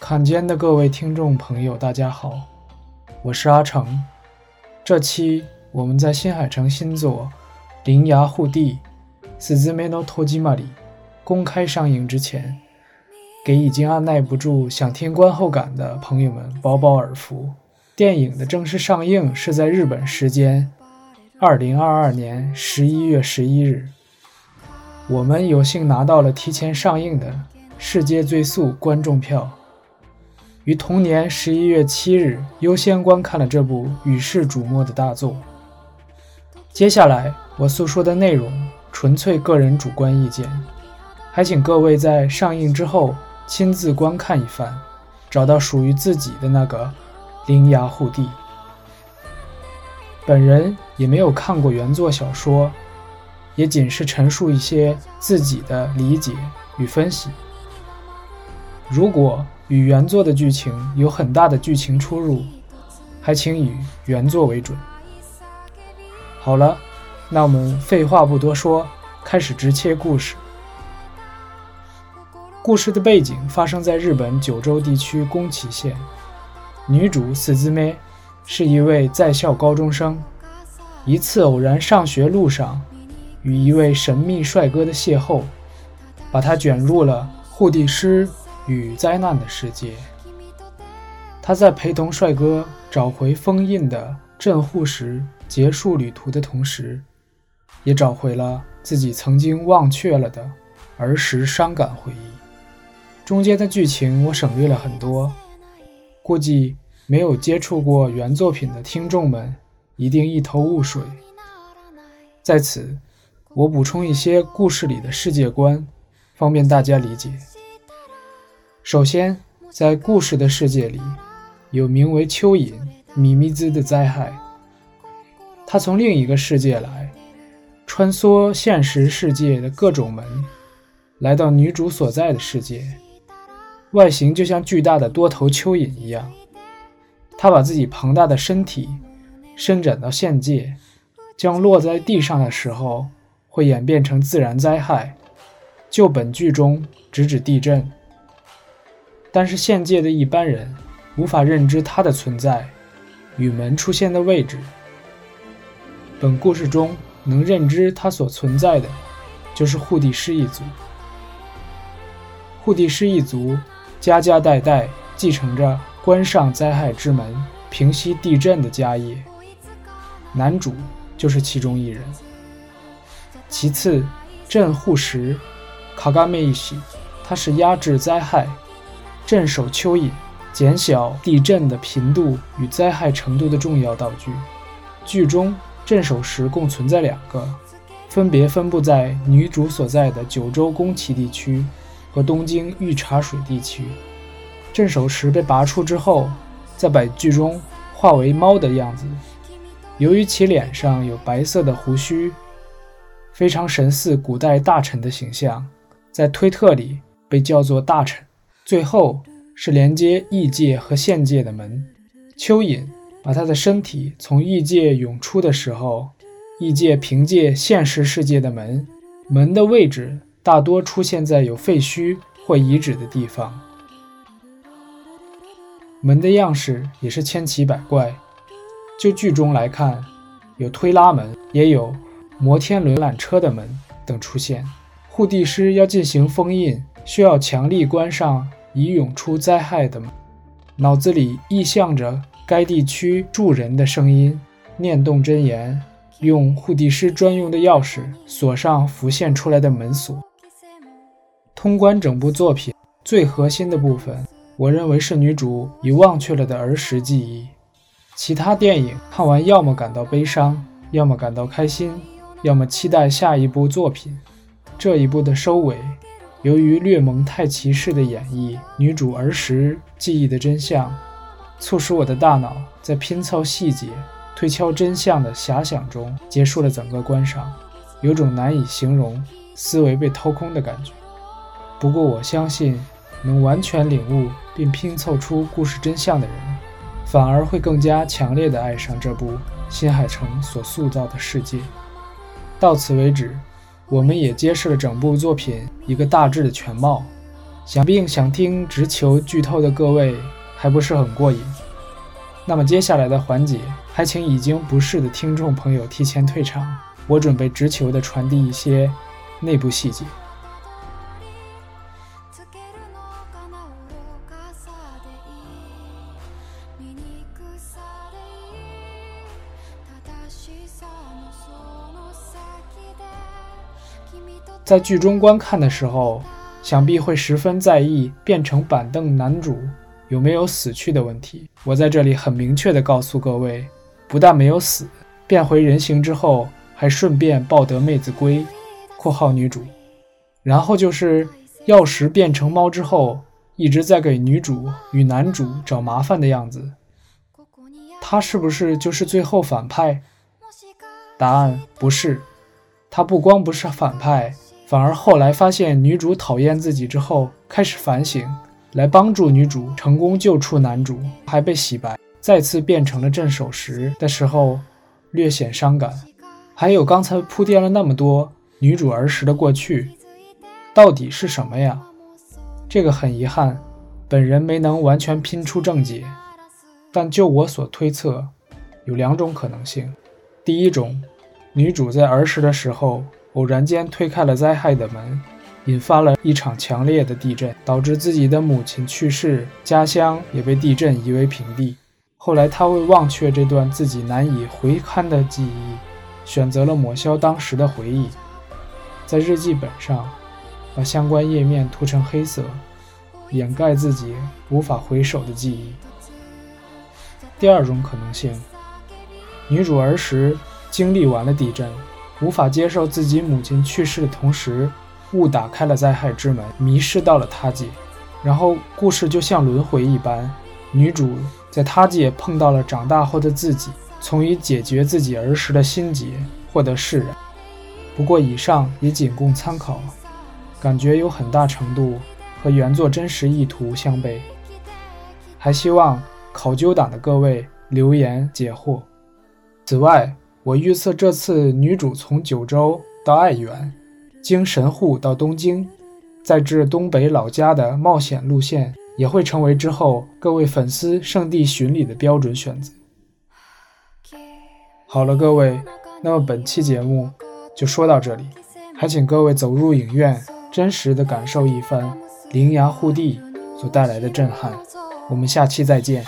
罕见的各位听众朋友，大家好，我是阿成。这期我们在新海诚新作《铃芽护地》s z u m e no Tojima 里公开上映之前，给已经按耐不住想听观后感的朋友们饱饱耳福。电影的正式上映是在日本时间二零二二年十一月十一日，我们有幸拿到了提前上映的世界最速观众票。于同年十一月七日优先观看了这部与世瞩目的大作。接下来我诉说的内容纯粹个人主观意见，还请各位在上映之后亲自观看一番，找到属于自己的那个铃芽护地。本人也没有看过原作小说，也仅是陈述一些自己的理解与分析。如果与原作的剧情有很大的剧情出入，还请以原作为准。好了，那我们废话不多说，开始直切故事。故事的背景发生在日本九州地区宫崎县，女主四子妹是一位在校高中生，一次偶然上学路上与一位神秘帅哥的邂逅，把她卷入了护地师。与灾难的世界，她在陪同帅哥找回封印的镇护石结束旅途的同时，也找回了自己曾经忘却了的儿时伤感回忆。中间的剧情我省略了很多，估计没有接触过原作品的听众们一定一头雾水。在此，我补充一些故事里的世界观，方便大家理解。首先，在故事的世界里，有名为蚯蚓米米兹的灾害。他从另一个世界来，穿梭现实世界的各种门，来到女主所在的世界。外形就像巨大的多头蚯蚓一样。他把自己庞大的身体伸展到现界，将落在地上的时候会演变成自然灾害。就本剧中，直指地震。但是现界的一般人无法认知它的存在与门出现的位置。本故事中能认知它所存在的，就是护地师一族。护地师一族家家代代继承着关上灾害之门、平息地震的家业，男主就是其中一人。其次，镇护石卡嘎梅伊西，它是压制灾害。镇守蚯蚓，减小地震的频度与灾害程度的重要道具。剧中镇守石共存在两个，分别分布在女主所在的九州宫崎地区和东京御茶水地区。镇守石被拔出之后，在本剧中化为猫的样子。由于其脸上有白色的胡须，非常神似古代大臣的形象，在推特里被叫做大臣。最后是连接异界和现界的门。蚯蚓把他的身体从异界涌出的时候，异界凭借现实世界的门，门的位置大多出现在有废墟或遗址的地方。门的样式也是千奇百怪。就剧中来看，有推拉门，也有摩天轮缆车的门等出现。护地师要进行封印。需要强力关上已涌出灾害的门，脑子里臆想着该地区住人的声音，念动真言，用护地师专用的钥匙锁上浮现出来的门锁。通关整部作品最核心的部分，我认为是女主已忘却了的儿时记忆。其他电影看完，要么感到悲伤，要么感到开心，要么期待下一部作品。这一部的收尾。由于略蒙太奇式的演绎，女主儿时记忆的真相，促使我的大脑在拼凑细节、推敲真相的遐想中结束了整个观赏。有种难以形容、思维被掏空的感觉。不过我相信，能完全领悟并拼凑出故事真相的人，反而会更加强烈地爱上这部新海诚所塑造的世界。到此为止，我们也揭示了整部作品一个大致的全貌。想必想听直球剧透的各位还不是很过瘾。那么接下来的环节，还请已经不适的听众朋友提前退场，我准备直球的传递一些内部细节。在剧中观看的时候，想必会十分在意变成板凳男主有没有死去的问题。我在这里很明确的告诉各位，不但没有死，变回人形之后还顺便抱得妹子归（括号女主）。然后就是药石变成猫之后，一直在给女主与男主找麻烦的样子。他是不是就是最后反派？答案不是，他不光不是反派。反而后来发现女主讨厌自己之后，开始反省，来帮助女主成功救出男主，还被洗白，再次变成了镇守时的时候，略显伤感。还有刚才铺垫了那么多女主儿时的过去，到底是什么呀？这个很遗憾，本人没能完全拼出正解。但就我所推测，有两种可能性。第一种，女主在儿时的时候。偶然间推开了灾害的门，引发了一场强烈的地震，导致自己的母亲去世，家乡也被地震夷为平地。后来他为忘却这段自己难以回看的记忆，选择了抹消当时的回忆，在日记本上把相关页面涂成黑色，掩盖自己无法回首的记忆。第二种可能性，女主儿时经历完了地震。无法接受自己母亲去世的同时，误打开了灾害之门，迷失到了他界。然后故事就像轮回一般，女主在他界碰到了长大后的自己，从以解决自己儿时的心结获得释然。不过以上也仅供参考，感觉有很大程度和原作真实意图相悖。还希望考究党的各位留言解惑。此外。我预测这次女主从九州到爱媛，经神户到东京，再至东北老家的冒险路线，也会成为之后各位粉丝圣地巡礼的标准选择。好了，各位，那么本期节目就说到这里，还请各位走入影院，真实的感受一番《羚羊护地》所带来的震撼。我们下期再见。